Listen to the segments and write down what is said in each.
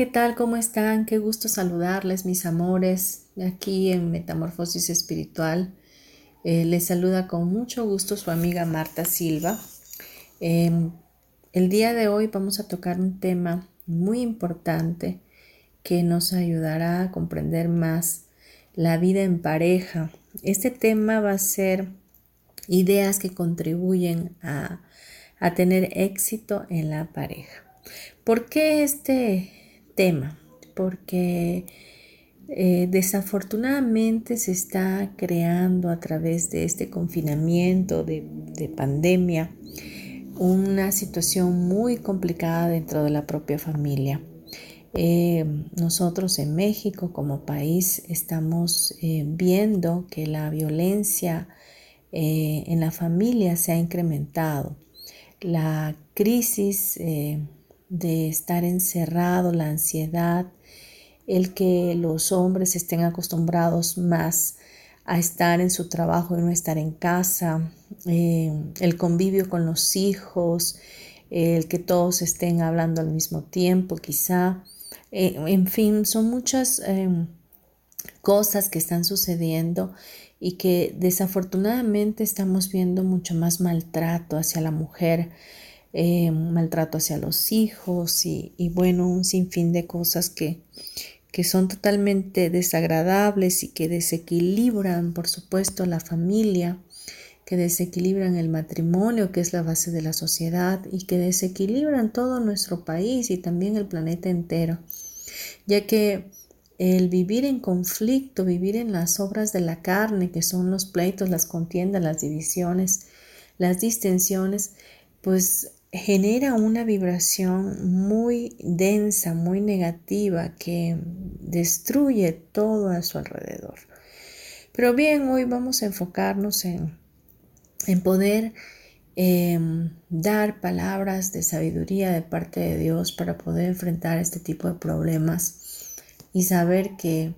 ¿Qué tal? ¿Cómo están? Qué gusto saludarles, mis amores, aquí en Metamorfosis Espiritual. Eh, les saluda con mucho gusto su amiga Marta Silva. Em, el día de hoy vamos a tocar un tema muy importante que nos ayudará a comprender más la vida en pareja. Este tema va a ser ideas que contribuyen a, a tener éxito en la pareja. ¿Por qué este tema? Porque eh, desafortunadamente se está creando a través de este confinamiento, de, pandemia, una situación muy complicada dentro de la propia familia. Eh, nosotros en México como país estamos eh, viendo que la violencia en la familia se ha incrementado. La crisis de estar encerrado, la ansiedad, el que los hombres estén acostumbrados más a estar en su trabajo y no estar en casa, eh, el convivio con los hijos, el que todos estén hablando al mismo tiempo, quizá. Eh, en fin, son muchas em, cosas que están sucediendo y que desafortunadamente estamos viendo mucho más maltrato hacia la mujer eh, maltrato hacia los hijos y, bueno, un sinfín de cosas que, que son totalmente desagradables y que desequilibran, por supuesto, la familia, que desequilibran el matrimonio, que es la base de la sociedad, y que desequilibran todo nuestro país y también el planeta entero, ya que el vivir en conflicto, vivir en las obras de la carne, que son los pleitos, las contiendas, las divisiones, las distensiones, pues genera una vibración muy densa, muy negativa, que destruye todo a su alrededor. Pero bien, hoy vamos a enfocarnos en, en poder em, dar palabras de sabiduría de parte de Dios para poder enfrentar este tipo de problemas y saber que,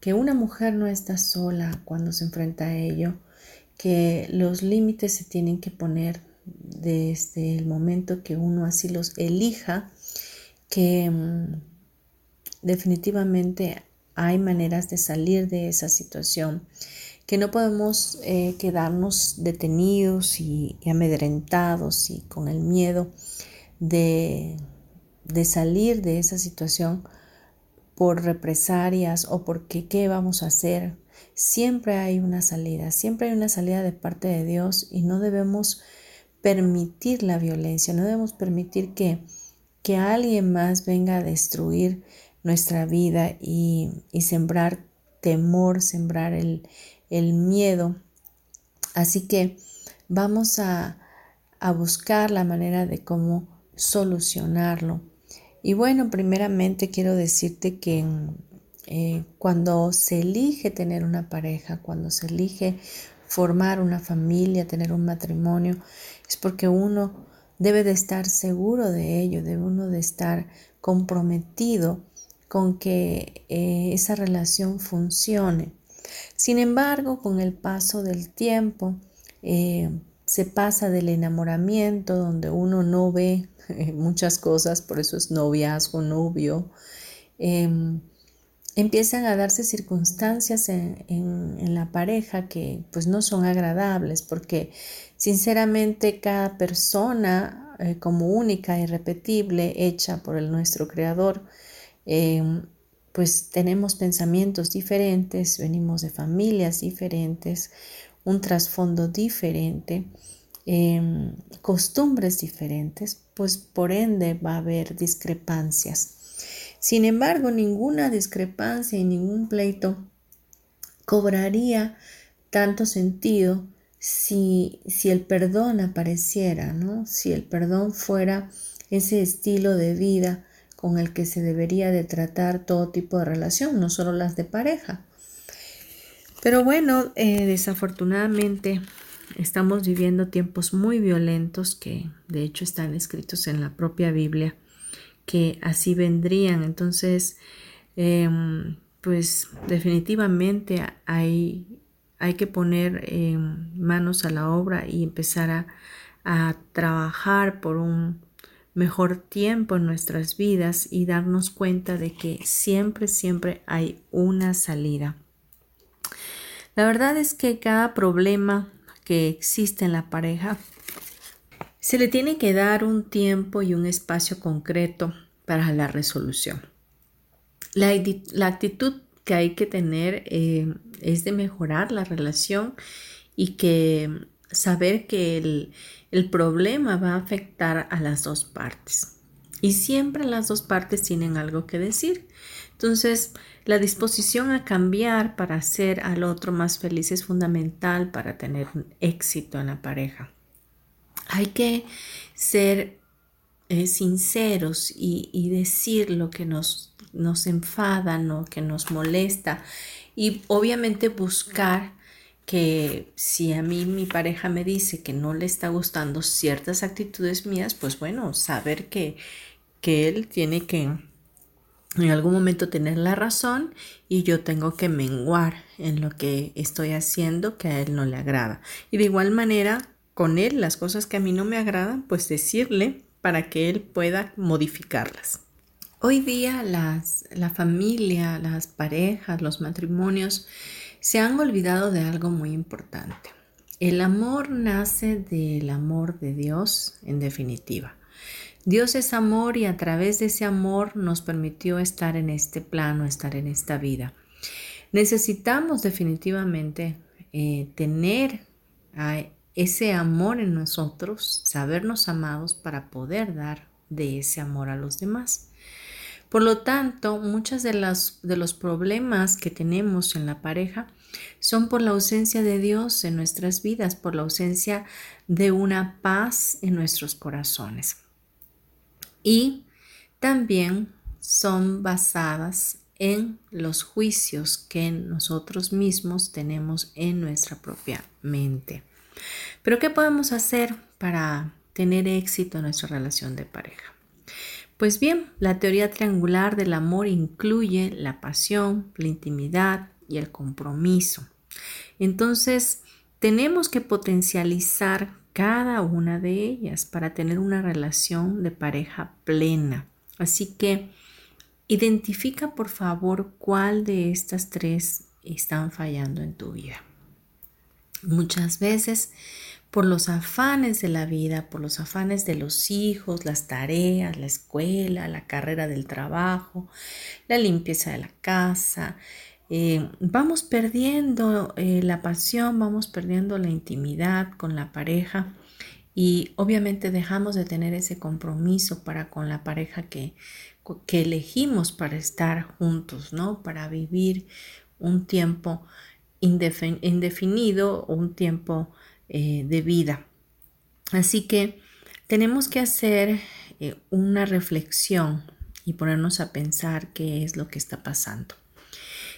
que una mujer no está sola cuando se enfrenta a ello, que los límites se tienen que poner desde el momento que uno así los elija, que mm, definitivamente hay maneras de salir de esa situación, que no podemos eh, quedarnos detenidos y, amedrentados y con el miedo de, de salir de esa situación por represalias o porque qué vamos a hacer. Siempre hay una salida, siempre hay una salida de parte de Dios y no debemos permitir la violencia, no debemos permitir que, que alguien más venga a destruir nuestra vida y, sembrar temor, sembrar el, miedo. Así que vamos a, buscar la manera de cómo solucionarlo. Y bueno, primeramente quiero decirte que eh, cuando se elige tener una pareja, cuando se elige formar una familia, tener un matrimonio, es porque uno debe de estar seguro de ello, debe uno de estar comprometido con que eh, esa relación funcione. Sin embargo, con el paso del tiempo, eh, se pasa del enamoramiento, donde uno no ve muchas cosas, por eso es noviazgo, novio, em, empiezan a darse circunstancias en, la pareja que pues no son agradables porque sinceramente cada persona eh, como única, irrepetible, hecha por el nuestro creador, em, pues tenemos pensamientos diferentes, venimos de familias diferentes, un trasfondo diferente, em, costumbres diferentes, pues por ende va a haber discrepancias. Sin embargo, ninguna discrepancia y ningún pleito cobraría tanto sentido si, si el perdón apareciera, ¿no? Si el perdón fuera ese estilo de vida con el que se debería de tratar todo tipo de relación, no solo las de pareja. Pero bueno, eh, desafortunadamente estamos viviendo tiempos muy violentos que de hecho están escritos en la propia Biblia, que así vendrían. Entonces, em, pues definitivamente hay, hay que poner em, manos a la obra y empezar a, a trabajar por un mejor tiempo en nuestras vidas y darnos cuenta de que siempre, siempre hay una salida. La verdad es que cada problema que existe en la pareja se le tiene que dar un tiempo y un espacio concreto para la resolución. La, actitud que hay que tener eh, es de mejorar la relación y que saber que el, el problema va a afectar a las dos partes. Y siempre las dos partes tienen algo que decir. Entonces, la disposición a cambiar para hacer al otro más feliz es fundamental para tener un éxito en la pareja. Hay que ser eh, sinceros y, decir lo que nos, nos enfada, lo que nos molesta y obviamente buscar que si a mí mi pareja me dice que no le está gustando ciertas actitudes mías, pues bueno, saber que, que él tiene que en algún momento tener la razón y yo tengo que menguar en lo que estoy haciendo que a él no le agrada. Y de igual manera, con él las cosas que a mí no me agradan, pues decirle para que él pueda modificarlas. Hoy día las, la familia, las parejas, los matrimonios se han olvidado de algo muy importante. El amor nace del amor de Dios, en definitiva. Dios es amor y a través de ese amor nos permitió estar en este plano, estar en esta vida. Necesitamos definitivamente eh, tener ese amor en nosotros, sabernos amados para poder dar de ese amor a los demás. Por lo tanto, muchos de, de los problemas que tenemos en la pareja son por la ausencia de Dios en nuestras vidas, por la ausencia de una paz en nuestros corazones. Y también son basadas en los juicios que nosotros mismos tenemos en nuestra propia mente. Pero ¿qué podemos hacer para tener éxito en nuestra relación de pareja? Pues bien, la teoría triangular del amor incluye la pasión, la intimidad y el compromiso. Entonces, tenemos que potencializar cada una de ellas para tener una relación de pareja plena. Así que identifica por favor cuál de estas tres están fallando en tu vida. Muchas veces por los afanes de la vida, por los afanes de los hijos, las tareas, la escuela, la carrera del trabajo, la limpieza de la casa. Eh, vamos perdiendo eh, la pasión, vamos perdiendo la intimidad con la pareja y obviamente dejamos de tener ese compromiso para con la pareja que, que elegimos para estar juntos, ¿no? Para vivir un tiempo indefinido un tiempo eh, de vida. Así que tenemos que hacer eh, una reflexión y ponernos a pensar qué es lo que está pasando.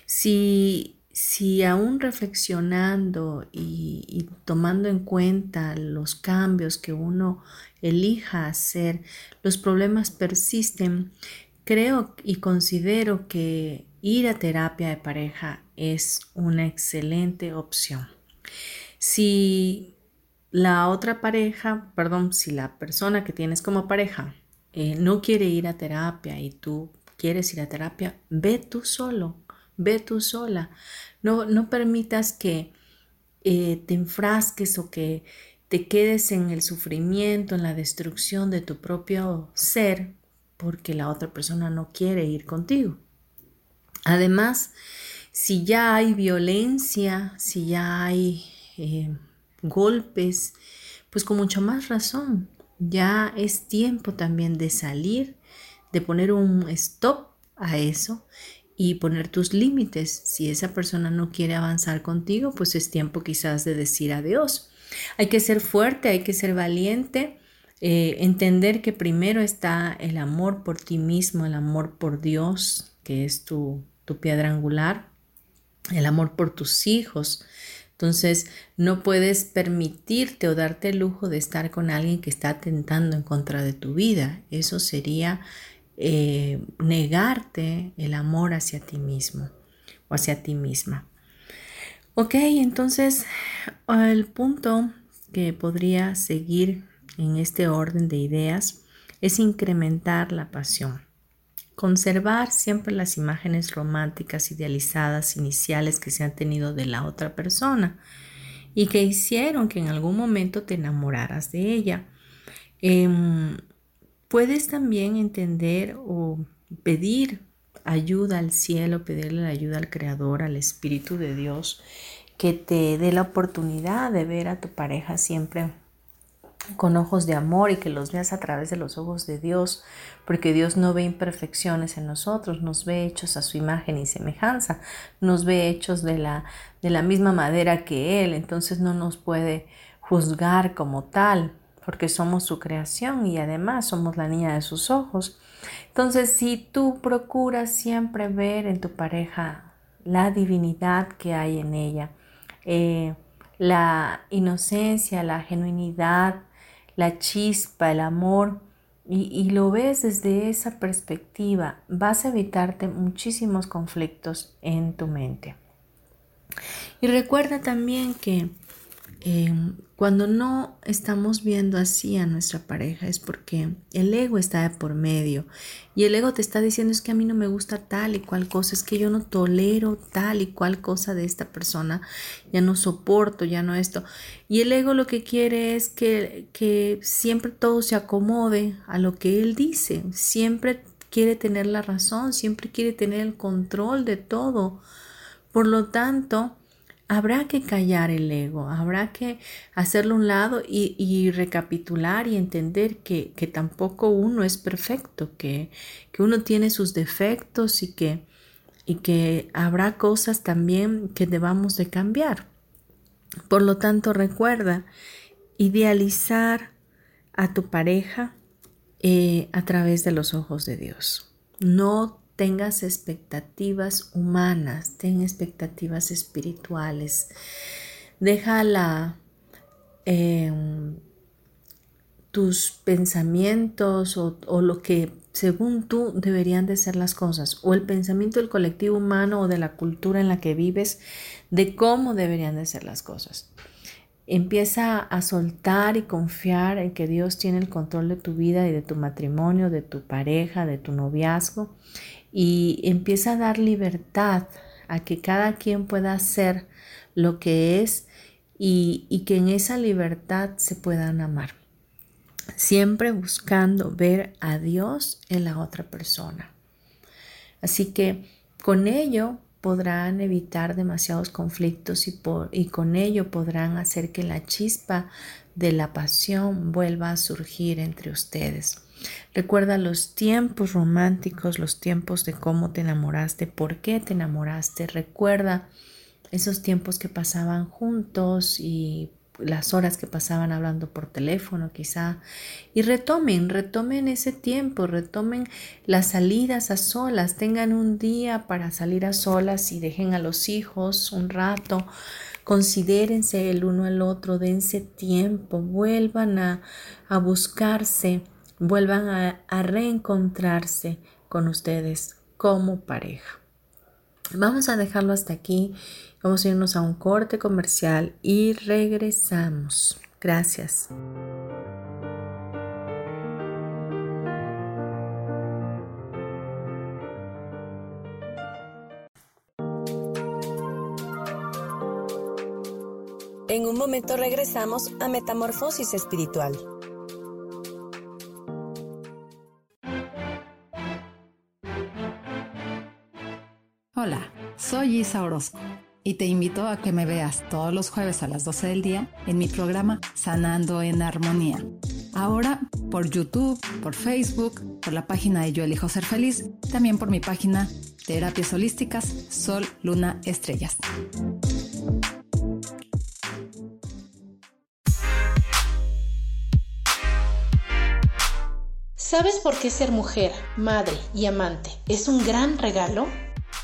Si, si aún reflexionando y, y tomando en cuenta los cambios que uno elija hacer, los problemas persisten, creo y considero que ir a terapia de pareja es una excelente opción. Si la otra pareja, perdón, si la persona que tienes como pareja eh, no quiere ir a terapia y tú quieres ir a terapia, ve tú solo, ve tú sola. No, no permitas que eh, te enfrasques o que te quedes en el sufrimiento, en la destrucción de tu propio ser, porque la otra persona no quiere ir contigo. Además, si ya hay violencia, si ya hay eh, golpes, pues con mucho más razón, ya es tiempo también de salir, de poner un stop a eso y poner tus límites. Si esa persona no quiere avanzar contigo, pues es tiempo quizás de decir adiós. Hay que ser fuerte, hay que ser valiente, eh, entender que primero está el amor por ti mismo, el amor por Dios, que es tu, tu piedra angular, el amor por tus hijos. Entonces, no puedes permitirte o darte el lujo de estar con alguien que está atentando en contra de tu vida. Eso sería eh, negarte el amor hacia ti mismo o hacia ti misma. Ok, entonces el punto que podría seguir en este orden de ideas es incrementar la pasión. Conservar siempre las imágenes románticas idealizadas iniciales que se han tenido de la otra persona y que hicieron que en algún momento te enamoraras de ella. Em, Puedes también entender o pedir ayuda al cielo, pedirle la ayuda al Creador, al Espíritu de Dios, que te dé la oportunidad de ver a tu pareja siempre con ojos de amor y que los veas a través de los ojos de Dios, porque Dios no ve imperfecciones en nosotros, nos ve hechos a su imagen y semejanza, nos ve hechos de la, de la misma madera que Él, entonces no nos puede juzgar como tal, porque somos su creación y además somos la niña de sus ojos. Entonces, si tú procuras siempre ver en tu pareja la divinidad que hay en ella, eh, la inocencia, la genuinidad, la chispa, el amor, y, y, lo ves desde esa perspectiva, vas a evitarte muchísimos conflictos en tu mente. Y recuerda también que Em, cuando no estamos viendo así a nuestra pareja es porque el ego está por medio y el ego te está diciendo es que a mí no me gusta tal y cual cosa, es que yo no tolero tal y cual cosa de esta persona, ya no soporto, ya no esto. Y el ego lo que quiere es que, que siempre todo se acomode a lo que él dice, siempre quiere tener la razón, siempre quiere tener el control de todo. Por lo tanto, habrá que callar el ego, habrá que hacerlo un lado y, recapitular y entender que, tampoco uno es perfecto, que, que, uno tiene sus defectos y que, y que habrá cosas también que debamos de cambiar. Por lo tanto, recuerda idealizar a tu pareja eh, a través de los ojos de Dios. No tengas expectativas humanas, ten expectativas espirituales. Déjala em, tus pensamientos o, o, lo que según tú deberían de ser las cosas, o el pensamiento del colectivo humano o de la cultura en la que vives de cómo deberían de ser las cosas. Empieza a soltar y confiar en que Dios tiene el control de tu vida y de tu matrimonio, de tu pareja, de tu noviazgo y empieza a dar libertad a que cada quien pueda hacer lo que es y, y que en esa libertad se puedan amar. Siempre buscando ver a Dios en la otra persona. Así que con ello podrán evitar demasiados conflictos y, por, y, con ello podrán hacer que la chispa de la pasión vuelva a surgir entre ustedes. Recuerda los tiempos románticos, los tiempos de cómo te enamoraste, por qué te enamoraste. Recuerda esos tiempos que pasaban juntos y las horas que pasaban hablando por teléfono quizá. Y retomen, retomen ese tiempo, retomen las salidas a solas, tengan un día para salir a solas y dejen a los hijos un rato. Considérense el uno al otro, dense tiempo, vuelvan a, a buscarse vuelvan a, reencontrarse con ustedes como pareja. Vamos a dejarlo hasta aquí. Vamos a irnos a un corte comercial y regresamos. Gracias. En un momento regresamos a Metamorfosis Espiritual. Soy Isa Orozco y te invito a que me veas todos los jueves a las 12 del día en mi programa Sanando en Armonía. Ahora por YouTube, por Facebook, por la página de Yo Elijo Ser Feliz, también por mi página Terapias Holísticas Sol, Luna, Estrellas. ¿Sabes por qué ser mujer, madre y amante es un gran regalo?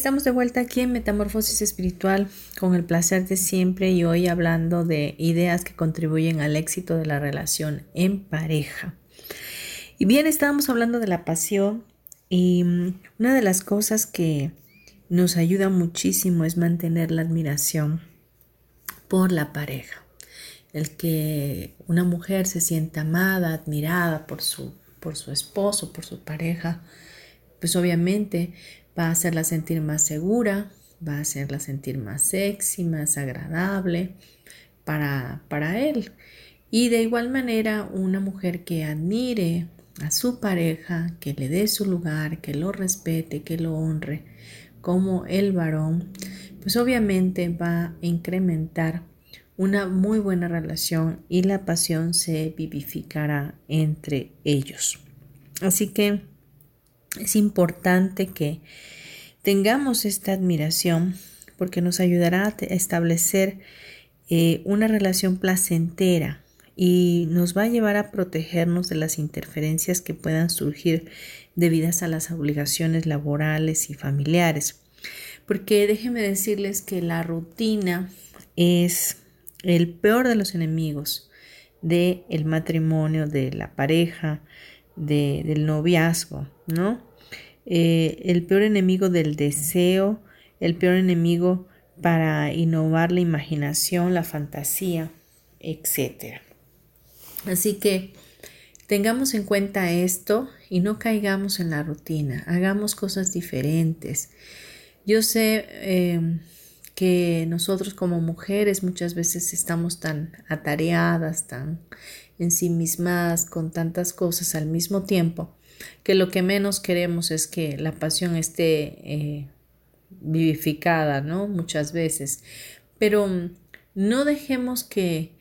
Estamos de vuelta aquí en Metamorfosis Espiritual con el placer de siempre y hoy hablando de ideas que contribuyen al éxito de la relación en pareja. Y bien, estábamos hablando de la pasión y mm, una de las cosas que nos ayuda muchísimo es mantener la admiración por la pareja. El que una mujer se sienta amada, admirada por su, por su esposo, por su pareja, pues obviamente va a hacerla sentir más segura, va a hacerla sentir más sexy, más agradable para, para él. Y de igual manera, una mujer que admire a su pareja, que le dé su lugar, que lo respete, que lo honre como el varón, pues obviamente va a incrementar una muy buena relación y la pasión se vivificará entre ellos. Así que es importante que tengamos esta admiración porque nos ayudará a establecer eh, una relación placentera y nos va a llevar a protegernos de las interferencias que puedan surgir debidas a las obligaciones laborales y familiares. Porque déjenme decirles que la rutina es el peor de los enemigos del el matrimonio, de la pareja, del noviazgo, ¿no? Eh, el peor enemigo del deseo, el peor enemigo para innovar la imaginación, la fantasía, etc. Así que tengamos en cuenta esto y no caigamos en la rutina, hagamos cosas diferentes. Yo sé em, que nosotros como mujeres muchas veces estamos tan atareadas, tan ensimismadas con tantas cosas al mismo tiempo, que lo que menos queremos es que la pasión esté eh, vivificada, ¿no? Muchas veces. Pero mm, no dejemos que,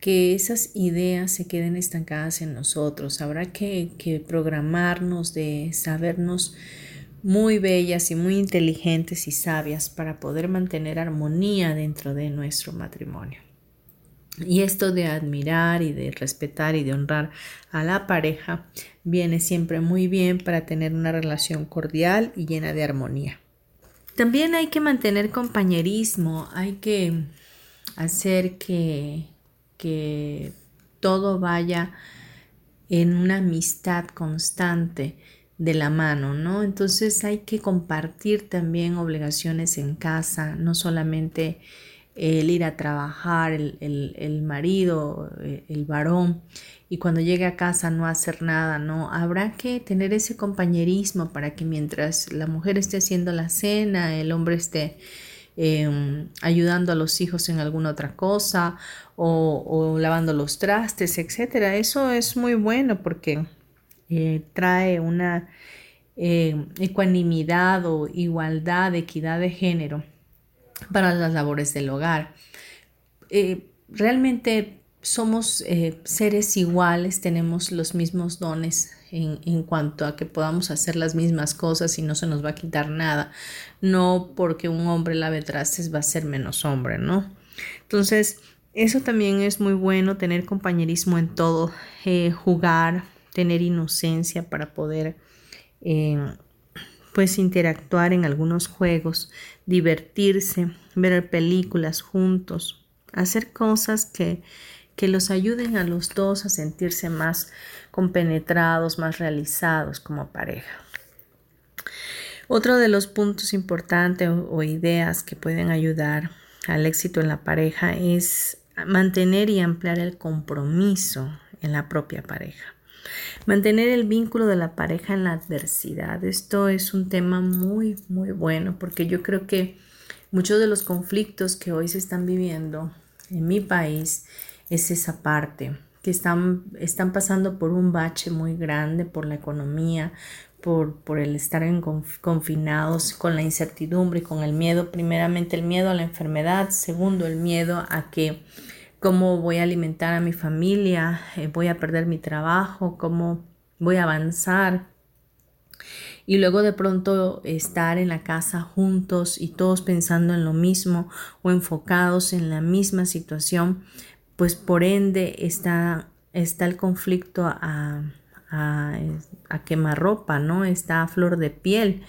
que esas ideas se queden estancadas en nosotros. Habrá que, que programarnos de sabernos muy bellas y muy inteligentes y sabias para poder mantener armonía dentro de nuestro matrimonio. Y esto de admirar y de respetar y de honrar a la pareja viene siempre muy bien para tener una relación cordial y llena de armonía. También hay que mantener compañerismo, hay que hacer que, que todo vaya en una amistad constante de la mano, ¿no? Entonces hay que compartir también obligaciones en casa, no solamente el ir a trabajar, el, marido, eh, el, varón, y cuando llegue a casa no hacer nada, ¿no? Habrá que tener ese compañerismo para que mientras la mujer esté haciendo la cena, el hombre esté em, ayudando a los hijos en alguna otra cosa o, lavando los trastes, etcétera. Eso es muy bueno porque eh, trae una eh, ecuanimidad o igualdad, equidad de género para las labores del hogar. Eh, realmente somos seres iguales, tenemos los mismos dones en, cuanto a que podamos hacer las mismas cosas y no se nos va a quitar nada. No porque un hombre lave trastes va a ser menos hombre, ¿no? Entonces, eso también es muy bueno, tener compañerismo en todo, jugar, tener inocencia para poder eh, pues interactuar en algunos juegos, divertirse, ver películas juntos, hacer cosas que, que los ayuden a los dos a sentirse más compenetrados, más realizados como pareja. Otro de los puntos importantes o, ideas que pueden ayudar al éxito en la pareja es mantener y ampliar el compromiso en la propia pareja. Mantener el vínculo de la pareja en la adversidad. Esto es un tema muy, muy bueno porque yo creo que muchos de los conflictos que hoy se están viviendo en mi país es esa parte que están, están pasando por un bache muy grande por la economía, por, por el estar en confinados, con la incertidumbre, con el miedo, primeramente el miedo a la enfermedad, segundo el miedo a que cómo voy a alimentar a mi familia, eh, voy a perder mi trabajo, cómo voy a avanzar. Y luego de pronto estar en la casa juntos y todos pensando en lo mismo o enfocados en la misma situación, pues por ende está, está el conflicto a, a, a quemarropa, ¿no? Está a flor de piel.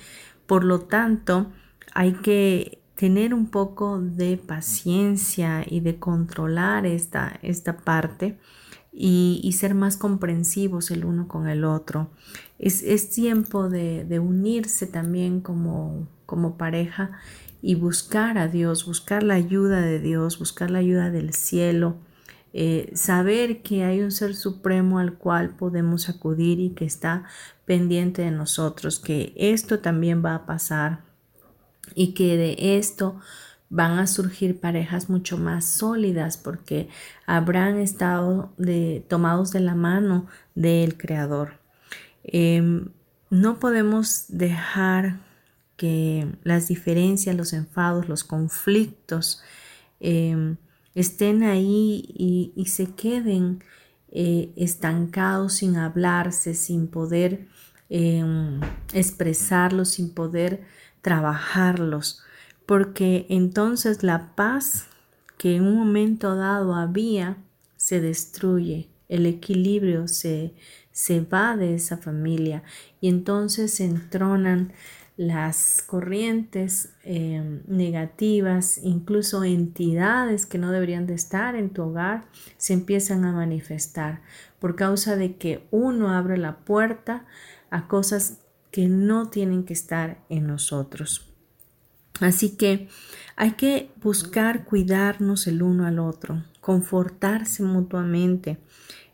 Por lo tanto, hay que tener un poco de paciencia y de controlar esta, esta parte y, ser más comprensivos el uno con el otro. Es, es tiempo de, de, unirse también como, como pareja y buscar a Dios, buscar la ayuda de Dios, buscar la ayuda del cielo eh, saber que hay un ser supremo al cual podemos acudir y que está pendiente de nosotros, que esto también va a pasar y que de esto van a surgir parejas mucho más sólidas porque habrán estado tomados de la mano del Creador. Em, no podemos dejar que las diferencias, los enfados, los conflictos, em, estén ahí y, se queden eh, estancados sin hablarse, sin poder em, expresarlos, sin poder trabajarlos, porque entonces la paz que en un momento dado había se destruye, el equilibrio se, se va de esa familia y entonces entronan las corrientes em, negativas, incluso entidades que no deberían de estar en tu hogar, se empiezan a manifestar por causa de que uno abre la puerta a cosas que no tienen que estar en nosotros. Así que hay que buscar cuidarnos el uno al otro, confortarse mutuamente,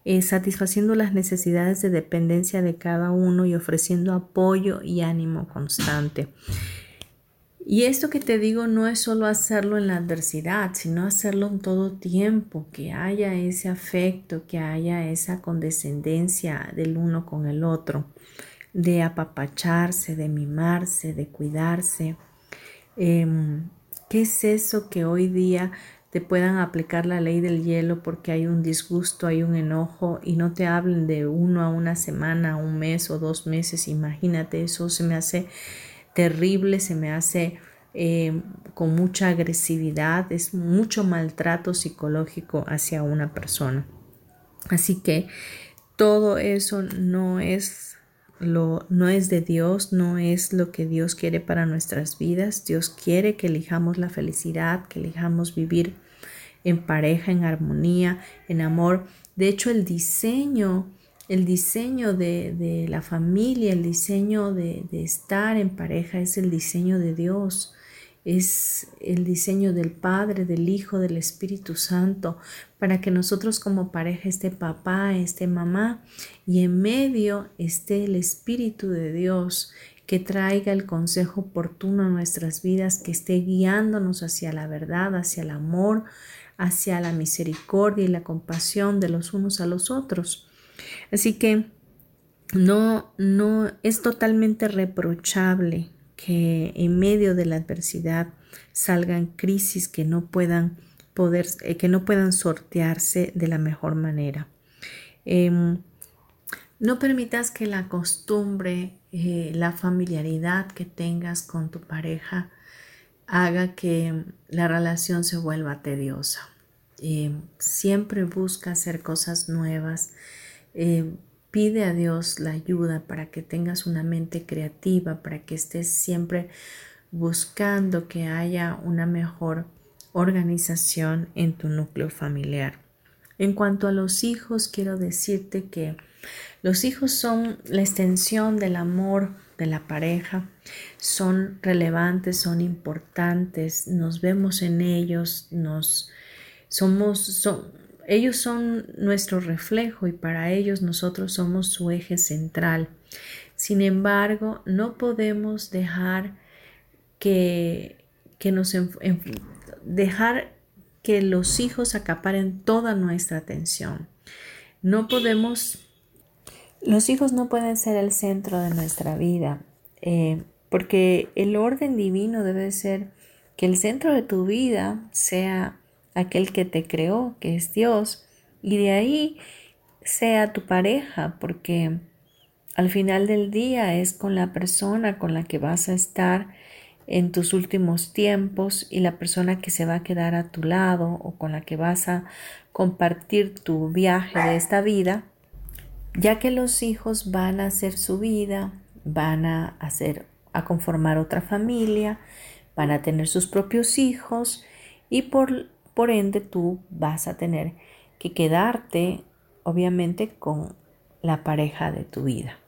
eh, satisfaciendo las necesidades de dependencia de cada uno y ofreciendo apoyo y ánimo constante. Y esto que te digo no es solo hacerlo en la adversidad, sino hacerlo en todo tiempo, que haya ese afecto, que haya esa condescendencia del uno con el otro, de apapacharse, de mimarse, de cuidarse. Em, ¿Qué es eso que hoy día te puedan aplicar la ley del hielo porque hay un disgusto, hay un enojo y no te hablen de uno a una semana, un mes o dos meses. Imagínate, eso se me hace terrible, se me hace eh, con mucha agresividad, es mucho maltrato psicológico hacia una persona. Así que todo eso no es lo no es de Dios, no es lo que Dios quiere para nuestras vidas. Dios quiere que elijamos la felicidad, que elijamos vivir en pareja, en armonía, en amor. De hecho, el diseño, el diseño de, la familia, el diseño de, de estar en pareja es el diseño de Dios es el diseño del Padre, del Hijo, del Espíritu Santo, para que nosotros como pareja esté papá, esté mamá y en medio esté el Espíritu de Dios que traiga el consejo oportuno a nuestras vidas, que esté guiándonos hacia la verdad, hacia el amor, hacia la misericordia y la compasión de los unos a los otros. Así que no, no es totalmente reprochable que en medio de la adversidad salgan crisis que no puedan poder, eh, que no puedan sortearse de la mejor manera. Em, No permitas que la costumbre, eh, la familiaridad que tengas con tu pareja haga que la relación se vuelva tediosa. Eh, siempre busca hacer cosas nuevas. Eh, pide a Dios la ayuda para que tengas una mente creativa, para que estés siempre buscando que haya una mejor organización en tu núcleo familiar. En cuanto a los hijos, quiero decirte que los hijos son la extensión del amor de la pareja, son relevantes, son importantes, nos vemos en ellos, nos somos, son, ellos son nuestro reflejo y para ellos nosotros somos su eje central. Sin embargo, no podemos dejar que, que nos dejar que los hijos acaparen toda nuestra atención. No podemos, los hijos no pueden ser el centro de nuestra vida, eh, porque el orden divino debe ser que el centro de tu vida sea aquel que te creó, que es Dios, y de ahí sea tu pareja, porque al final del día es con la persona con la que vas a estar en tus últimos tiempos y la persona que se va a quedar a tu lado o con la que vas a compartir tu viaje de esta vida, ya que los hijos van a hacer su vida, van a hacer a conformar otra familia, van a tener sus propios hijos y por por ende, tú vas a tener que quedarte, obviamente, con la pareja de tu vida.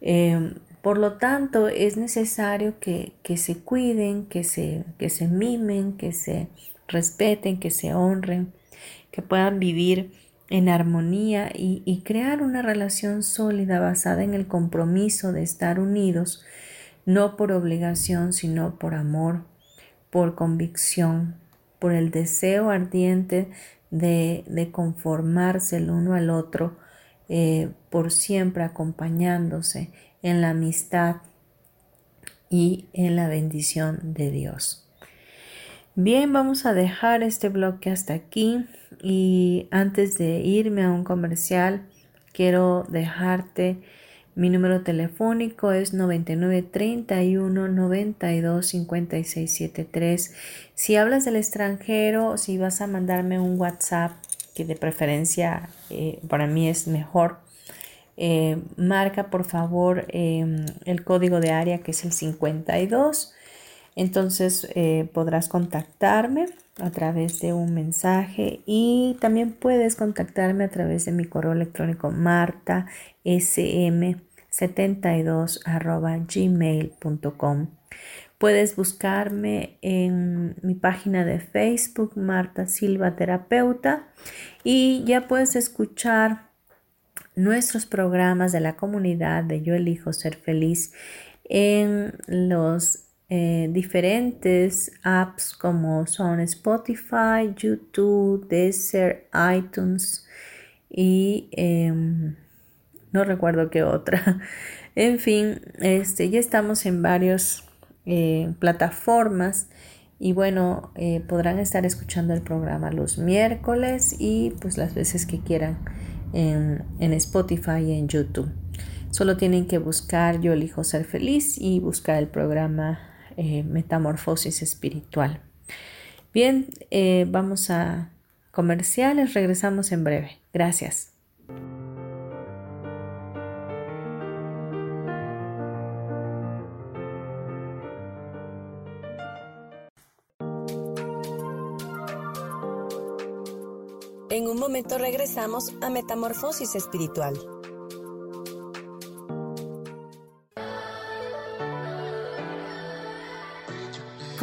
Em, por lo tanto, es necesario que, se cuiden, que se, que se mimen, que se respeten, que se honren, que puedan vivir en armonía y, y, crear una relación sólida basada en el compromiso de estar unidos, no por obligación, sino por amor, por convicción, por el deseo ardiente de, conformarse el uno al otro, eh, por siempre acompañándose en la amistad y en la bendición de Dios. Bien, vamos a dejar este bloque hasta aquí y antes de irme a un comercial, quiero dejarte mi número telefónico es 9931 92 5673. Si hablas del extranjero, si vas a mandarme un WhatsApp, que de preferencia eh, para mí es mejor, eh, marca por favor em, el código de área que es el 52. Entonces eh, podrás contactarme a través de un mensaje y también puedes contactarme a través de mi correo electrónico martasm72 gmail.com. Puedes buscarme en mi página de Facebook, Marta Silva Terapeuta, y ya puedes escuchar nuestros programas de la comunidad de Yo Elijo Ser Feliz en los eh, diferentes apps como son Spotify, YouTube, Deezer, iTunes y em, no recuerdo qué otra. en fin, este, ya estamos en varias eh, plataformas y bueno, eh, podrán estar escuchando el programa los miércoles y pues las veces que quieran en, en Spotify y en YouTube. Solo tienen que buscar Yo elijo ser feliz y buscar el programa eh, metamorfosis espiritual. Bien, eh, vamos a comerciales, regresamos en breve. Gracias. En un momento regresamos a Metamorfosis Espiritual.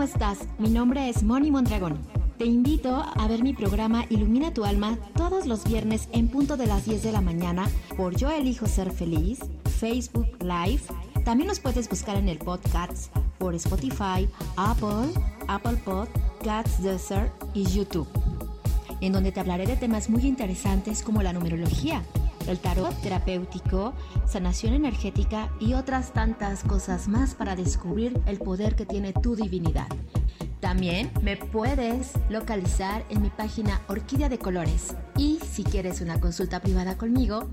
¿Cómo estás? Mi nombre es Moni Mondragón. Te invito a ver mi programa Ilumina tu alma todos los viernes en punto de las 10 de la mañana por Yo Elijo Ser Feliz, Facebook Live. También nos puedes buscar en el podcast por Spotify, Apple, Apple Podcasts, Desert y YouTube, en donde te hablaré de temas muy interesantes como la numerología, el tarot terapéutico, sanación energética y otras tantas cosas más para descubrir el poder que tiene tu divinidad. También me puedes localizar en mi página Orquídea de Colores. Y si quieres una consulta privada conmigo,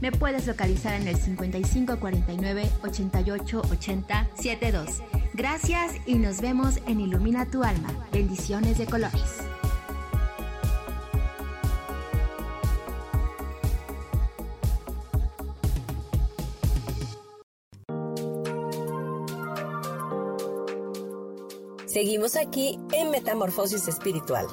me puedes localizar en el 55 49 88 80 72. Gracias y nos vemos en Ilumina tu alma. Bendiciones de colores. Seguimos aquí en Metamorfosis Espiritual.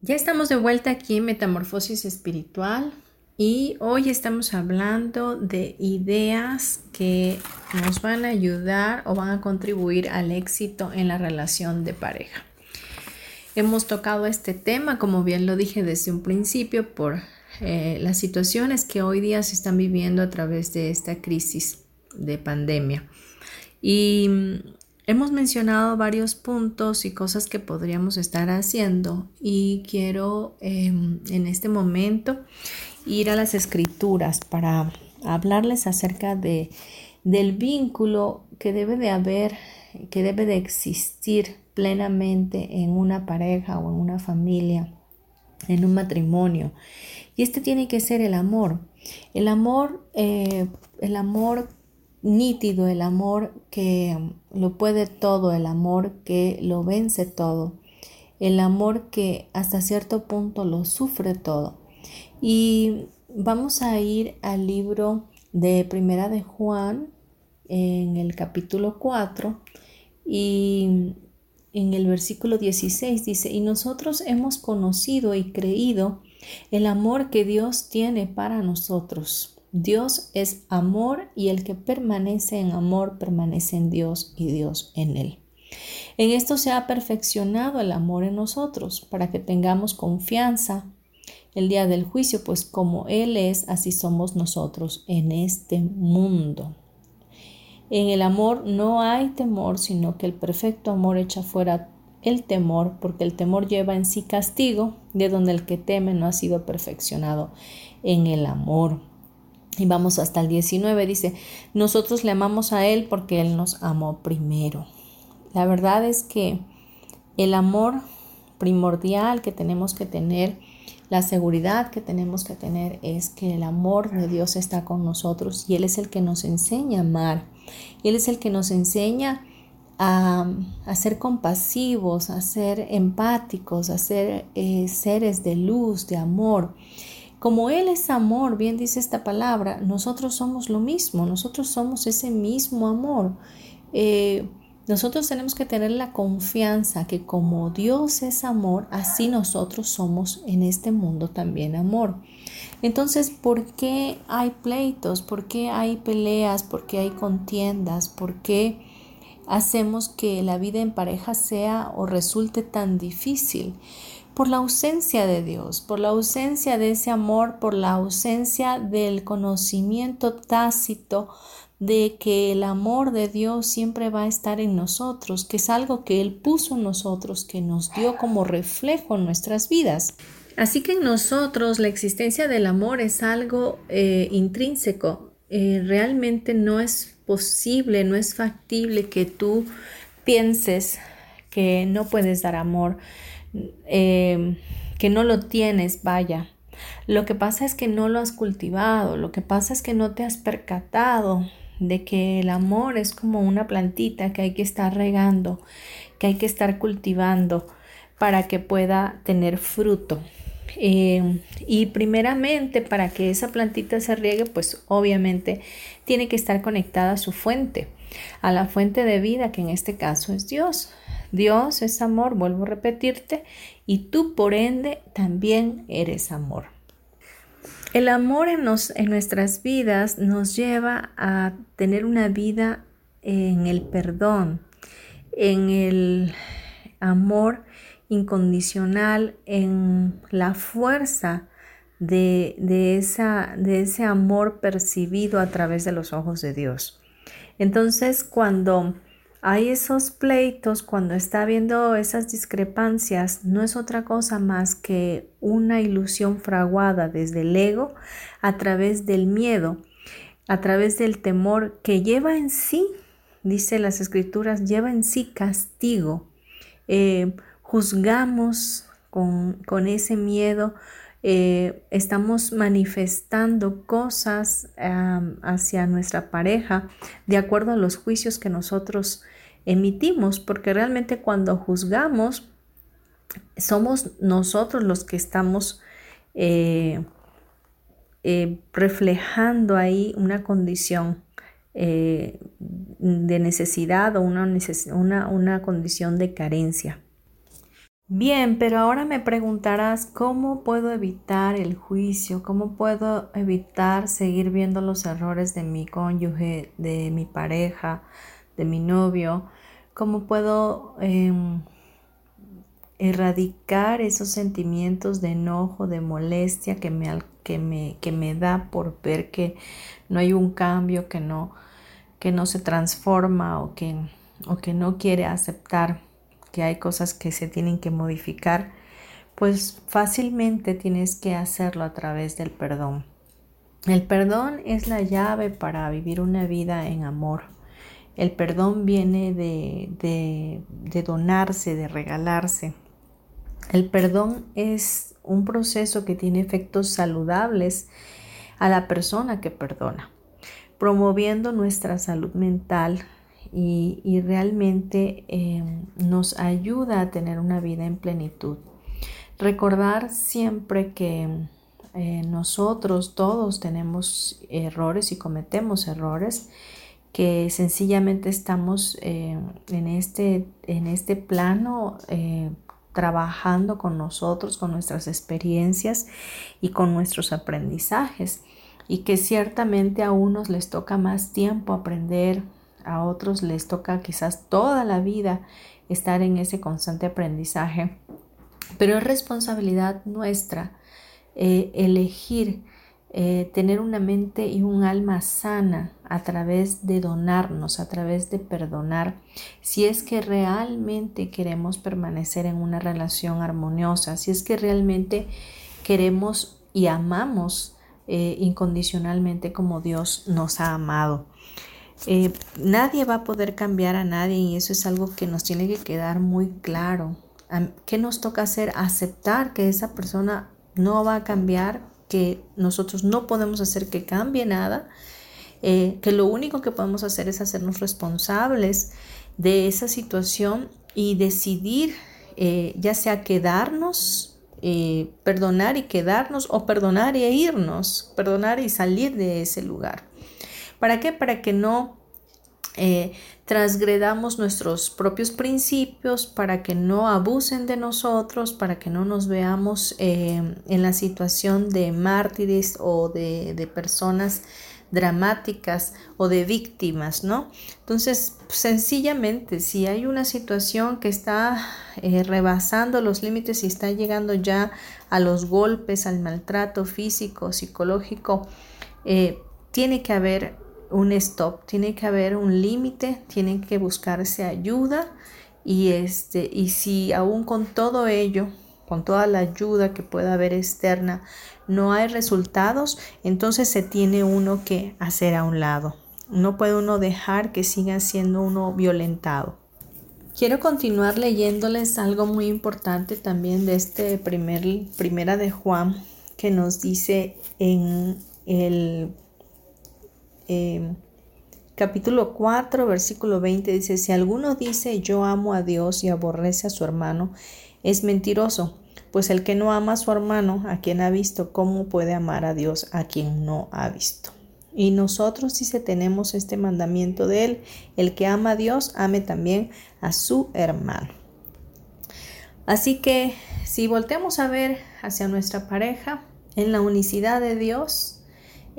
Ya estamos de vuelta aquí en Metamorfosis Espiritual y hoy estamos hablando de ideas que nos van a ayudar o van a contribuir al éxito en la relación de pareja. Hemos tocado este tema, como bien lo dije desde un principio, por eh, las situaciones que hoy día se están viviendo a través de esta crisis de pandemia. Y mm, hemos mencionado varios puntos y cosas que podríamos estar haciendo y quiero em, en este momento ir a las escrituras para hablarles acerca de, del vínculo que debe de haber, que debe de existir plenamente en una pareja o en una familia, en un matrimonio. Y este tiene que ser el amor. El amor, eh, el amor nítido, el amor que lo puede todo, el amor que lo vence todo, el amor que hasta cierto punto lo sufre todo. Y vamos a ir al libro de Primera de Juan en el capítulo 4 y en el versículo 16 dice, y nosotros hemos conocido y creído el amor que Dios tiene para nosotros. Dios es amor y el que permanece en amor permanece en Dios y Dios en él. En esto se ha perfeccionado el amor en nosotros para que tengamos confianza el día del juicio, pues como Él es, así somos nosotros en este mundo. En el amor no hay temor, sino que el perfecto amor echa fuera el temor, porque el temor lleva en sí castigo, de donde el que teme no ha sido perfeccionado en el amor. Y vamos hasta el 19, dice, nosotros le amamos a Él porque Él nos amó primero. La verdad es que el amor primordial que tenemos que tener, la seguridad que tenemos que tener es que el amor de Dios está con nosotros y Él es el que nos enseña a amar él es el que nos enseña a, ser compasivos, a ser empáticos, a ser eh, seres de luz, de amor. Como Él es amor, bien dice esta palabra, nosotros somos lo mismo, nosotros somos ese mismo amor. Eh, nosotros tenemos que tener la confianza que como Dios es amor, así nosotros somos en este mundo también amor. Entonces, ¿por qué hay pleitos? ¿Por qué hay peleas? ¿Por qué hay contiendas? ¿Por qué hacemos que la vida en pareja sea o resulte tan difícil? Por la ausencia de Dios, por la ausencia de ese amor, por la ausencia del conocimiento tácito de que el amor de Dios siempre va a estar en nosotros, que es algo que Él puso en nosotros, que nos dio como reflejo en nuestras vidas. Así que en nosotros la existencia del amor es algo eh, intrínseco. Eh, realmente no es posible, no es factible que tú pienses que no puedes dar amor, eh, que no lo tienes, vaya. Lo que pasa es que no lo has cultivado, lo que pasa es que no te has percatado de que el amor es como una plantita que hay que estar regando, que hay que estar cultivando para que pueda tener fruto. Eh, y primeramente para que esa plantita se riegue, pues obviamente tiene que estar conectada a su fuente, a la fuente de vida, que en este caso es Dios. Dios es amor, vuelvo a repetirte, y tú por ende también eres amor. El amor en, en nuestras vidas nos lleva a tener una vida en el perdón, en el amor incondicional, en la fuerza de, esa, de ese amor percibido a través de los ojos de Dios. Entonces, cuando hay esos pleitos, cuando está habiendo esas discrepancias, no es otra cosa más que una ilusión fraguada desde el ego a través del miedo, a través del temor que lleva en sí, dice las escrituras, lleva en sí castigo. Eh, juzgamos con, con ese miedo eh, estamos manifestando cosas hacia nuestra pareja de acuerdo a los juicios que nosotros emitimos, porque realmente cuando juzgamos, somos nosotros los que estamos eh, eh, reflejando ahí una condición de necesidad o una, una, una condición de carencia. Bien, pero ahora me preguntarás cómo puedo evitar el juicio, cómo puedo evitar seguir viendo los errores de mi cónyuge, de mi pareja, de mi novio, cómo puedo em, erradicar esos sentimientos de enojo, de molestia que me, que me, que me da por ver que no hay un cambio, que no, que no se transforma o que, o que no quiere aceptar que hay cosas que se tienen que modificar, pues fácilmente tienes que hacerlo a través del perdón. El perdón es la llave para vivir una vida en amor. El perdón viene de, de, donarse, de regalarse. El perdón es un proceso que tiene efectos saludables a la persona que perdona, promoviendo nuestra salud mental, y, realmente em, nos ayuda a tener una vida en plenitud. Recordar siempre que eh, nosotros todos tenemos errores y cometemos errores que sencillamente estamos eh, en, este, en este plano eh, trabajando con nosotros, con nuestras experiencias y con nuestros aprendizajes. Y que ciertamente a unos les toca más tiempo aprender a otros les toca quizás toda la vida estar en ese constante aprendizaje, pero es responsabilidad nuestra eh, elegir eh, tener una mente y un alma sana a través de donarnos, a través de perdonar, si es que realmente queremos permanecer en una relación armoniosa, si es que realmente queremos y amamos eh, incondicionalmente como Dios nos ha amado. Eh, nadie va a poder cambiar a nadie y eso es algo que nos tiene que quedar muy claro. ¿Qué nos toca hacer? Aceptar que esa persona no va a cambiar, que nosotros no podemos hacer que cambie nada, eh, que lo único que podemos hacer es hacernos responsables de esa situación y decidir eh, ya sea quedarnos, perdonar y quedarnos o perdonar e irnos, perdonar y salir de ese lugar. ¿Para qué? Para que no eh, transgredamos nuestros propios principios, para que no abusen de nosotros, para que no nos veamos eh, en la situación de mártires o de, personas dramáticas o de víctimas, ¿no? Entonces, sencillamente, si hay una situación que está eh, rebasando los límites y está llegando ya a los golpes, al maltrato físico, psicológico, tiene que haber un stop, tiene que haber un límite, tiene que buscarse ayuda y, este, y si aún con todo ello, con toda la ayuda que pueda haber externa, no hay resultados, entonces se tiene uno que hacer a un lado. No puede uno dejar que siga siendo uno violentado. Quiero continuar leyéndoles algo muy importante también de este primer, primera de Juan que nos dice en el em, capítulo 4, versículo 20, dice, si alguno dice yo amo a Dios y aborrece a su hermano, es mentiroso, pues el que no ama a su hermano, a quien ha visto, ¿cómo puede amar a Dios a quien no ha visto? Y nosotros dice tenemos este mandamiento de él, el que ama a Dios, ame también a su hermano. Así que si volteamos a ver hacia nuestra pareja en la unicidad de Dios,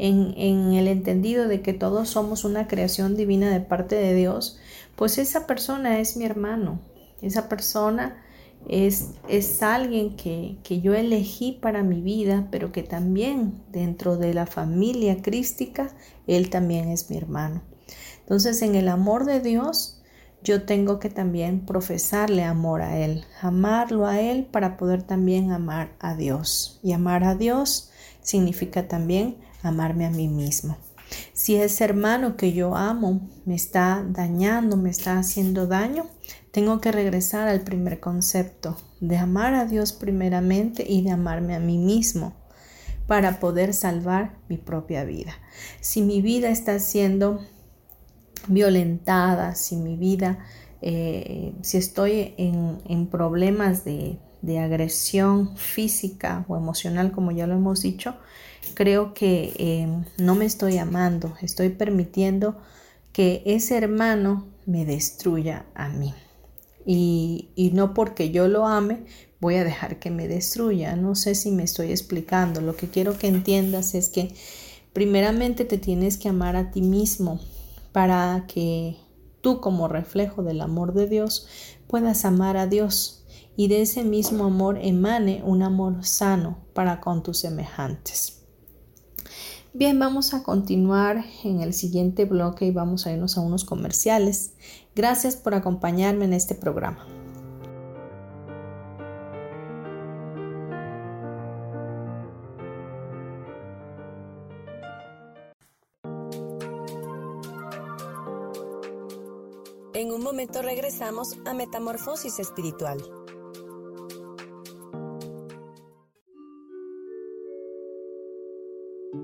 en, el entendido de que todos somos una creación divina de parte de Dios, pues esa persona es mi hermano, esa persona es, es alguien que, que, yo elegí para mi vida, pero que también dentro de la familia crística, él también es mi hermano. Entonces, en el amor de Dios, yo tengo que también profesarle amor a Él, amarlo a Él para poder también amar a Dios. Y amar a Dios significa también amarme a mí mismo. Si ese hermano que yo amo me está dañando, me está haciendo daño, tengo que regresar al primer concepto de amar a Dios primeramente y de amarme a mí mismo para poder salvar mi propia vida. Si mi vida está siendo violentada, si mi vida, eh, si estoy en, problemas de, agresión física o emocional, como ya lo hemos dicho, creo que eh, no me estoy amando, estoy permitiendo que ese hermano me destruya a mí. Y, y, no porque yo lo ame, voy a dejar que me destruya. No sé si me estoy explicando. Lo que quiero que entiendas es que primeramente te tienes que amar a ti mismo para que tú como reflejo del amor de Dios puedas amar a Dios y de ese mismo amor emane un amor sano para con tus semejantes. Bien, vamos a continuar en el siguiente bloque y vamos a irnos a unos comerciales. Gracias por acompañarme en este programa. En un momento regresamos a Metamorfosis Espiritual.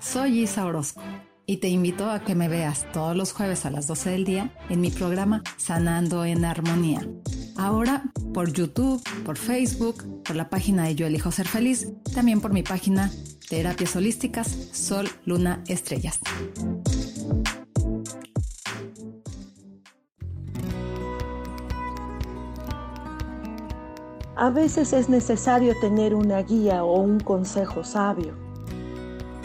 Soy Isa Orozco y te invito a que me veas todos los jueves a las 12 del día en mi programa Sanando en Armonía. Ahora por YouTube, por Facebook, por la página de Yo Elijo Ser Feliz, también por mi página Terapias Holísticas Sol, Luna, Estrellas. A veces es necesario tener una guía o un consejo sabio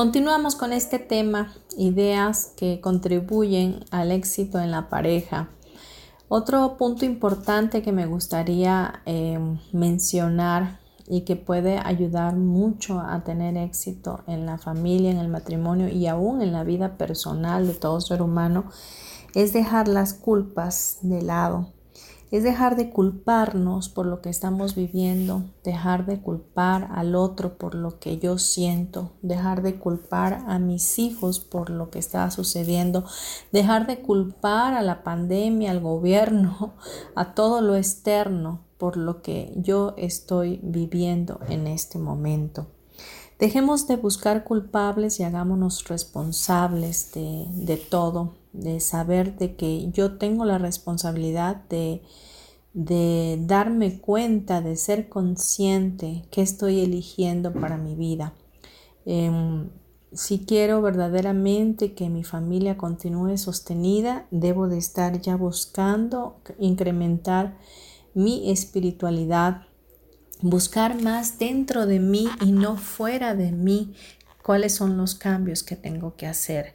Continuamos con este tema, ideas que contribuyen al éxito en la pareja. Otro punto importante que me gustaría em, mencionar y que puede ayudar mucho a tener éxito en la familia, en el matrimonio y aún en la vida personal de todo ser humano es dejar las culpas de lado es dejar de culparnos por lo que estamos viviendo, dejar de culpar al otro por lo que yo siento, dejar de culpar a mis hijos por lo que está sucediendo, dejar de culpar a la pandemia, al gobierno, a todo lo externo por lo que yo estoy viviendo en este momento. Dejemos de buscar culpables y hagámonos responsables de, de todo, de saber de que yo tengo la responsabilidad de, de darme cuenta, de ser consciente que estoy eligiendo para mi vida. Em, si quiero verdaderamente que mi familia continúe sostenida, debo de estar ya buscando incrementar mi espiritualidad, buscar más dentro de mí y no fuera de mí cuáles son los cambios que tengo que hacer.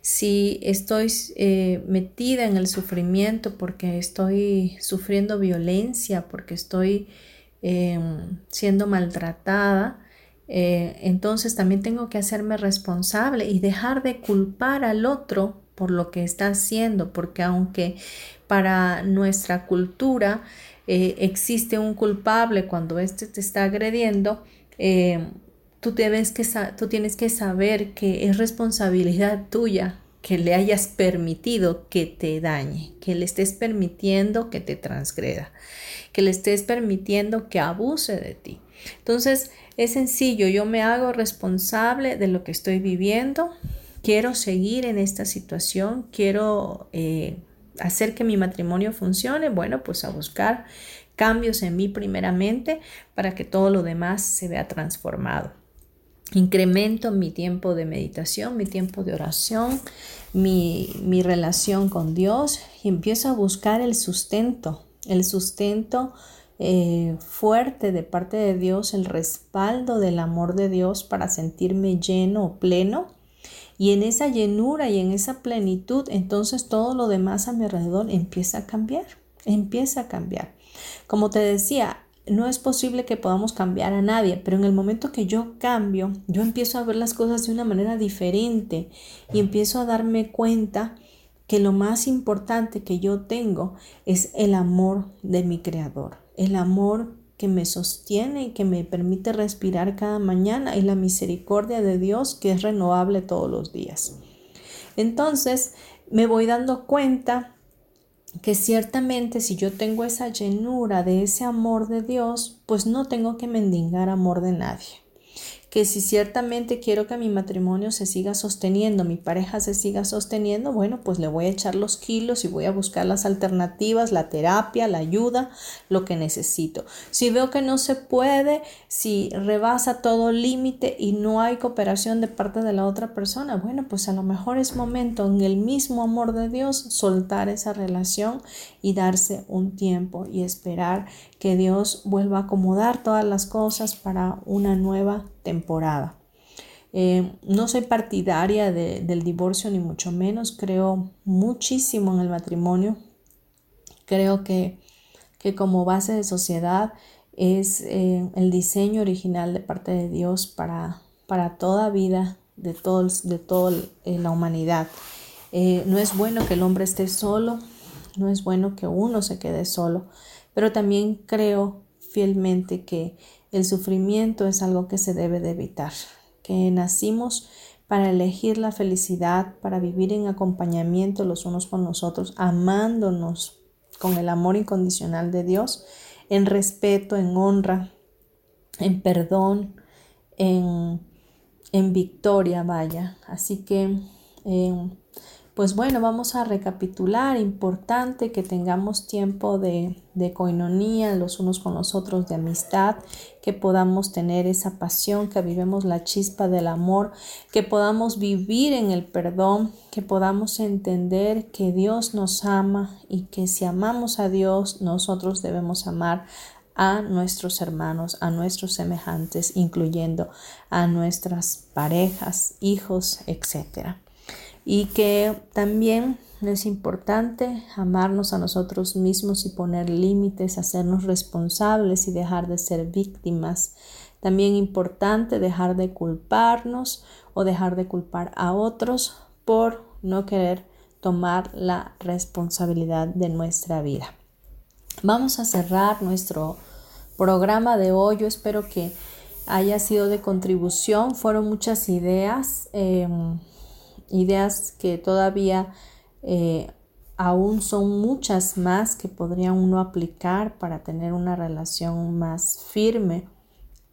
Si estoy eh, metida en el sufrimiento porque estoy sufriendo violencia, porque estoy em, siendo maltratada, eh, entonces también tengo que hacerme responsable y dejar de culpar al otro por lo que está haciendo, porque aunque para nuestra cultura eh, existe un culpable cuando éste te está agrediendo, tú tienes que saber que es responsabilidad tuya que le hayas permitido que te dañe, que le estés permitiendo que te transgreda, que le estés permitiendo que abuse de ti. Entonces, es sencillo, yo me hago responsable de lo que estoy viviendo, quiero seguir en esta situación, quiero eh, hacer que mi matrimonio funcione, bueno, pues a buscar cambios en mí primeramente para que todo lo demás se vea transformado. Incremento mi tiempo de meditación, mi tiempo de oración, mi, mi relación con Dios y empiezo a buscar el sustento, el sustento eh, fuerte de parte de Dios, el respaldo del amor de Dios para sentirme lleno o pleno y en esa llenura y en esa plenitud, entonces todo lo demás a mi alrededor empieza a cambiar, empieza a cambiar. Como te decía, no es posible que podamos cambiar a nadie, pero en el momento que yo cambio, yo empiezo a ver las cosas de una manera diferente y empiezo a darme cuenta que lo más importante que yo tengo es el amor de mi creador, el amor que me sostiene y que me permite respirar cada mañana y la misericordia de Dios que es renovable todos los días. Entonces me voy dando cuenta que ciertamente si yo tengo esa llenura de ese amor de Dios, pues no tengo que mendigar amor de nadie que si ciertamente quiero que mi matrimonio se siga sosteniendo, mi pareja se siga sosteniendo, bueno, pues le voy a echar los kilos y voy a buscar las alternativas, la terapia, la ayuda, lo que necesito. Si veo que no se puede, si rebasa todo límite y no hay cooperación de parte de la otra persona, bueno, pues a lo mejor es momento en el mismo amor de Dios soltar esa relación y darse un tiempo y esperar que Dios vuelva a acomodar todas las cosas para una nueva temporada. Eh, no soy partidaria del divorcio ni mucho menos, creo muchísimo en el matrimonio. Creo que, que como base de sociedad es eh, el diseño original de parte de Dios para, para toda vida de, todos, de toda eh, la humanidad. no es bueno que el hombre esté solo, no es bueno que uno se quede solo, pero también creo fielmente que el sufrimiento es algo que se debe de evitar, que nacimos para elegir la felicidad, para vivir en acompañamiento los unos con los otros, amándonos con el amor incondicional de Dios, en respeto, en honra, en perdón, en, en victoria, vaya. Así que eh, pues bueno, vamos a recapitular, importante que tengamos tiempo de, de coinonía los unos con los otros, de amistad, que podamos tener esa pasión, que vivemos la chispa del amor, que podamos vivir en el perdón, que podamos entender que Dios nos ama y que si amamos a Dios, nosotros debemos amar a nuestros hermanos, a nuestros semejantes, incluyendo a nuestras parejas, hijos, etcétera y que también es importante amarnos a nosotros mismos y poner límites, hacernos responsables y dejar de ser víctimas. También importante dejar de culparnos o dejar de culpar a otros por no querer tomar la responsabilidad de nuestra vida. Vamos a cerrar nuestro programa de hoy. Yo espero que haya sido de contribución. Fueron muchas ideas. Em, ideas que todavía eh, aún son muchas más que podría uno aplicar para tener una relación más firme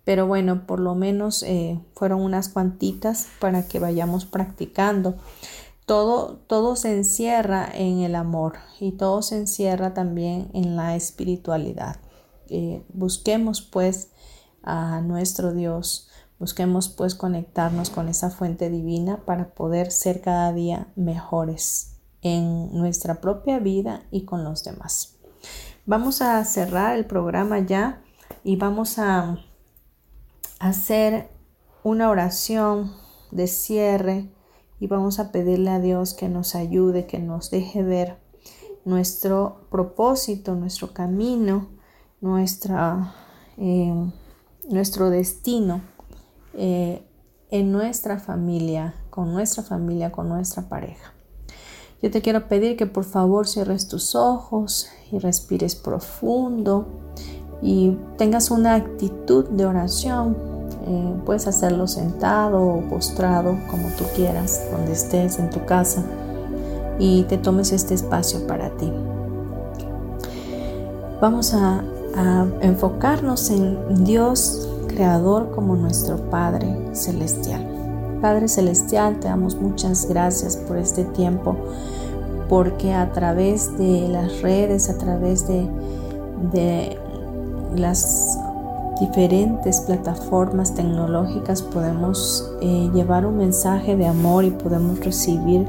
pero bueno, por lo menos eh, fueron unas cuantitas para que vayamos practicando. Todo, todo se encierra en el amor y todo se encierra también en la espiritualidad. Eh, busquemos pues a nuestro Dios, busquemos pues conectarnos con esa fuente divina para poder ser cada día mejores en nuestra propia vida y con los demás. Vamos a cerrar el programa ya y vamos a hacer una oración de cierre y vamos a pedirle a Dios que nos ayude, que nos deje ver nuestro propósito, nuestro camino, nuestra, eh, nuestro destino eh, en nuestra familia, con nuestra familia, con nuestra pareja. Yo te quiero pedir que por favor cierres tus ojos y respires profundo y tengas una actitud de oración. Eh, puedes hacerlo sentado o postrado, como tú quieras, donde estés en tu casa y te tomes este espacio para ti. Vamos a, a enfocarnos en Dios creador como nuestro Padre Celestial. Padre Celestial, te damos muchas gracias por este tiempo, porque a través de las redes, a través de, las diferentes plataformas tecnológicas podemos eh, llevar un mensaje de amor y podemos recibir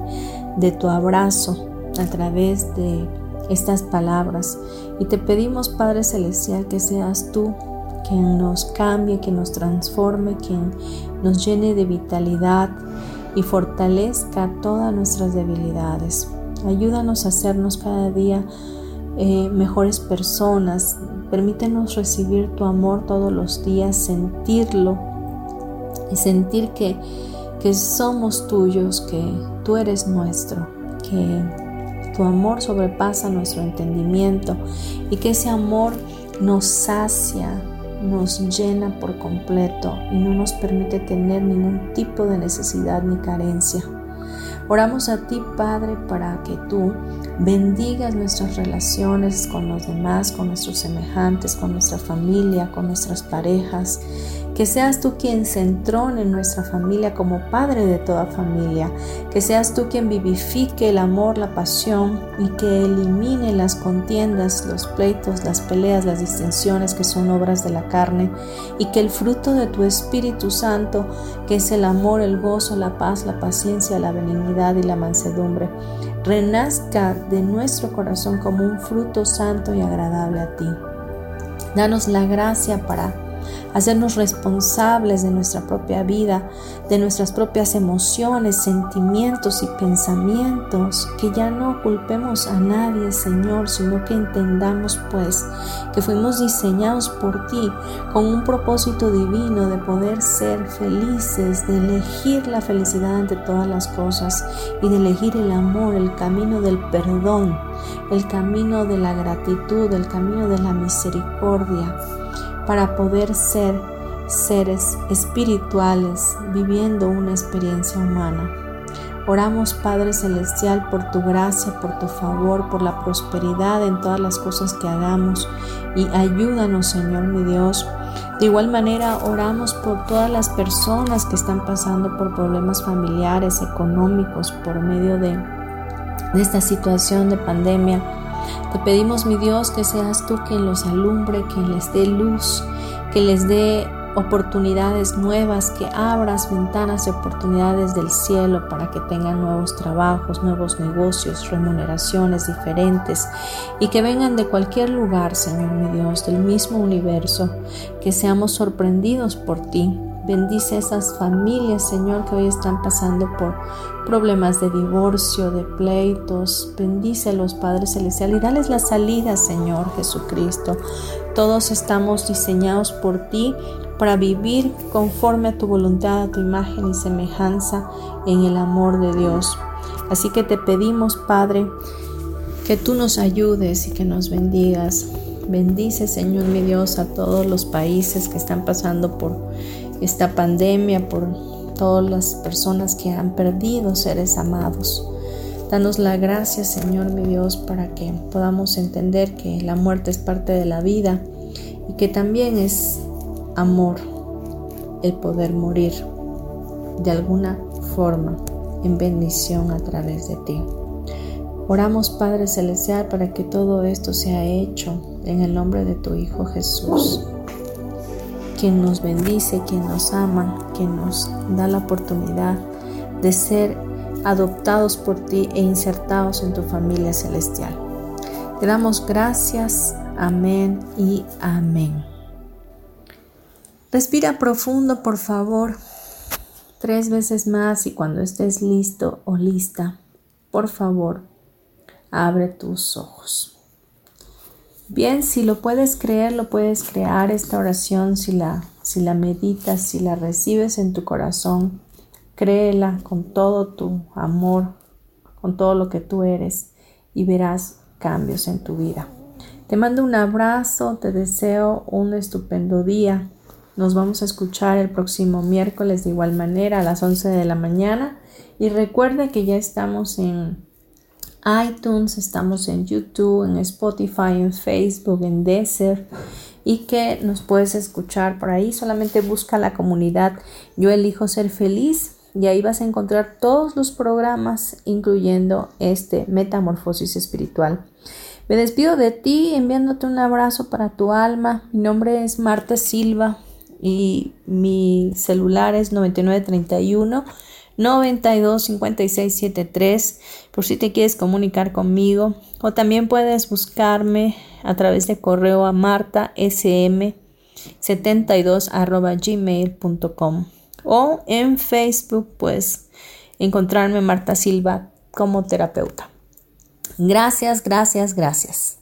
de tu abrazo a través de estas palabras. Y te pedimos, Padre Celestial, que seas tú quien nos cambie, que nos transforme, quien nos llene de vitalidad y fortalezca todas nuestras debilidades. Ayúdanos a hacernos cada día eh, mejores personas. Permítenos recibir tu amor todos los días, sentirlo y sentir que, que somos tuyos, que tú eres nuestro, que tu amor sobrepasa nuestro entendimiento y que ese amor nos sacia, nos llena por completo y no nos permite tener ningún tipo de necesidad ni carencia. Oramos a ti, Padre, para que tú bendigas nuestras relaciones con los demás, con nuestros semejantes, con nuestra familia, con nuestras parejas que seas tú quien se entrone en nuestra familia como Padre de toda familia. Que seas tú quien vivifique el amor, la pasión y que elimine las contiendas, los pleitos, las peleas, las distensiones que son obras de la carne. Y que el fruto de tu Espíritu Santo, que es el amor, el gozo, la paz, la paciencia, la benignidad y la mansedumbre, renazca de nuestro corazón como un fruto santo y agradable a ti. Danos la gracia para hacernos responsables de nuestra propia vida, de nuestras propias emociones, sentimientos y pensamientos, que ya no culpemos a nadie, Señor, sino que entendamos pues que fuimos diseñados por ti con un propósito divino de poder ser felices, de elegir la felicidad ante todas las cosas y de elegir el amor, el camino del perdón, el camino de la gratitud, el camino de la misericordia para poder ser seres espirituales viviendo una experiencia humana. Oramos Padre Celestial por tu gracia, por tu favor, por la prosperidad en todas las cosas que hagamos y ayúdanos Señor mi Dios. De igual manera oramos por todas las personas que están pasando por problemas familiares, económicos, por medio de, de esta situación de pandemia te pedimos, mi Dios, que seas tú quien los alumbre, quien les dé luz, que les dé oportunidades nuevas, que abras ventanas de oportunidades del cielo para que tengan nuevos trabajos, nuevos negocios, remuneraciones diferentes y que vengan de cualquier lugar, Señor mi Dios, del mismo universo, que seamos sorprendidos por ti Bendice a esas familias, Señor, que hoy están pasando por problemas de divorcio, de pleitos. Bendice a los Padres Celestiales y dales la salida, Señor Jesucristo. Todos estamos diseñados por ti para vivir conforme a tu voluntad, a tu imagen y semejanza en el amor de Dios. Así que te pedimos, Padre, que tú nos ayudes y que nos bendigas. Bendice, Señor mi Dios, a todos los países que están pasando por esta pandemia, por todas las personas que han perdido seres amados. Danos la gracia, Señor mi Dios, para que podamos entender que la muerte es parte de la vida y que también es amor el poder morir de alguna forma en bendición a través de ti. Oramos Padre Celestial para que todo esto sea hecho en el nombre de tu Hijo Jesús, quien nos bendice, quien nos ama, quien nos da la oportunidad de ser adoptados por ti e insertados en tu familia celestial. Te damos gracias, amén y amén. Respira profundo, por favor, tres veces más y cuando estés listo o lista, por favor, abre tus ojos. Bien, si lo puedes creer, lo puedes crear esta oración, si la, si la meditas, si la recibes en tu corazón, créela con todo tu amor, con todo lo que tú eres y verás cambios en tu vida. Te mando un abrazo, te deseo un estupendo día. Nos vamos a escuchar el próximo miércoles de igual manera a las 11 de la mañana y recuerda que ya estamos en iTunes, estamos en YouTube, en Spotify, en Facebook, en Desert y que nos puedes escuchar por ahí. Solamente busca la comunidad Yo elijo ser feliz y ahí vas a encontrar todos los programas, incluyendo este Metamorfosis Espiritual. Me despido de ti enviándote un abrazo para tu alma. Mi nombre es Marta Silva y mi celular es 9931 92 56 73 por si te quieres comunicar conmigo o también puedes buscarme a través de correo a martasm 72 gmail.com o en Facebook pues encontrarme Marta Silva como terapeuta. Gracias, gracias, gracias.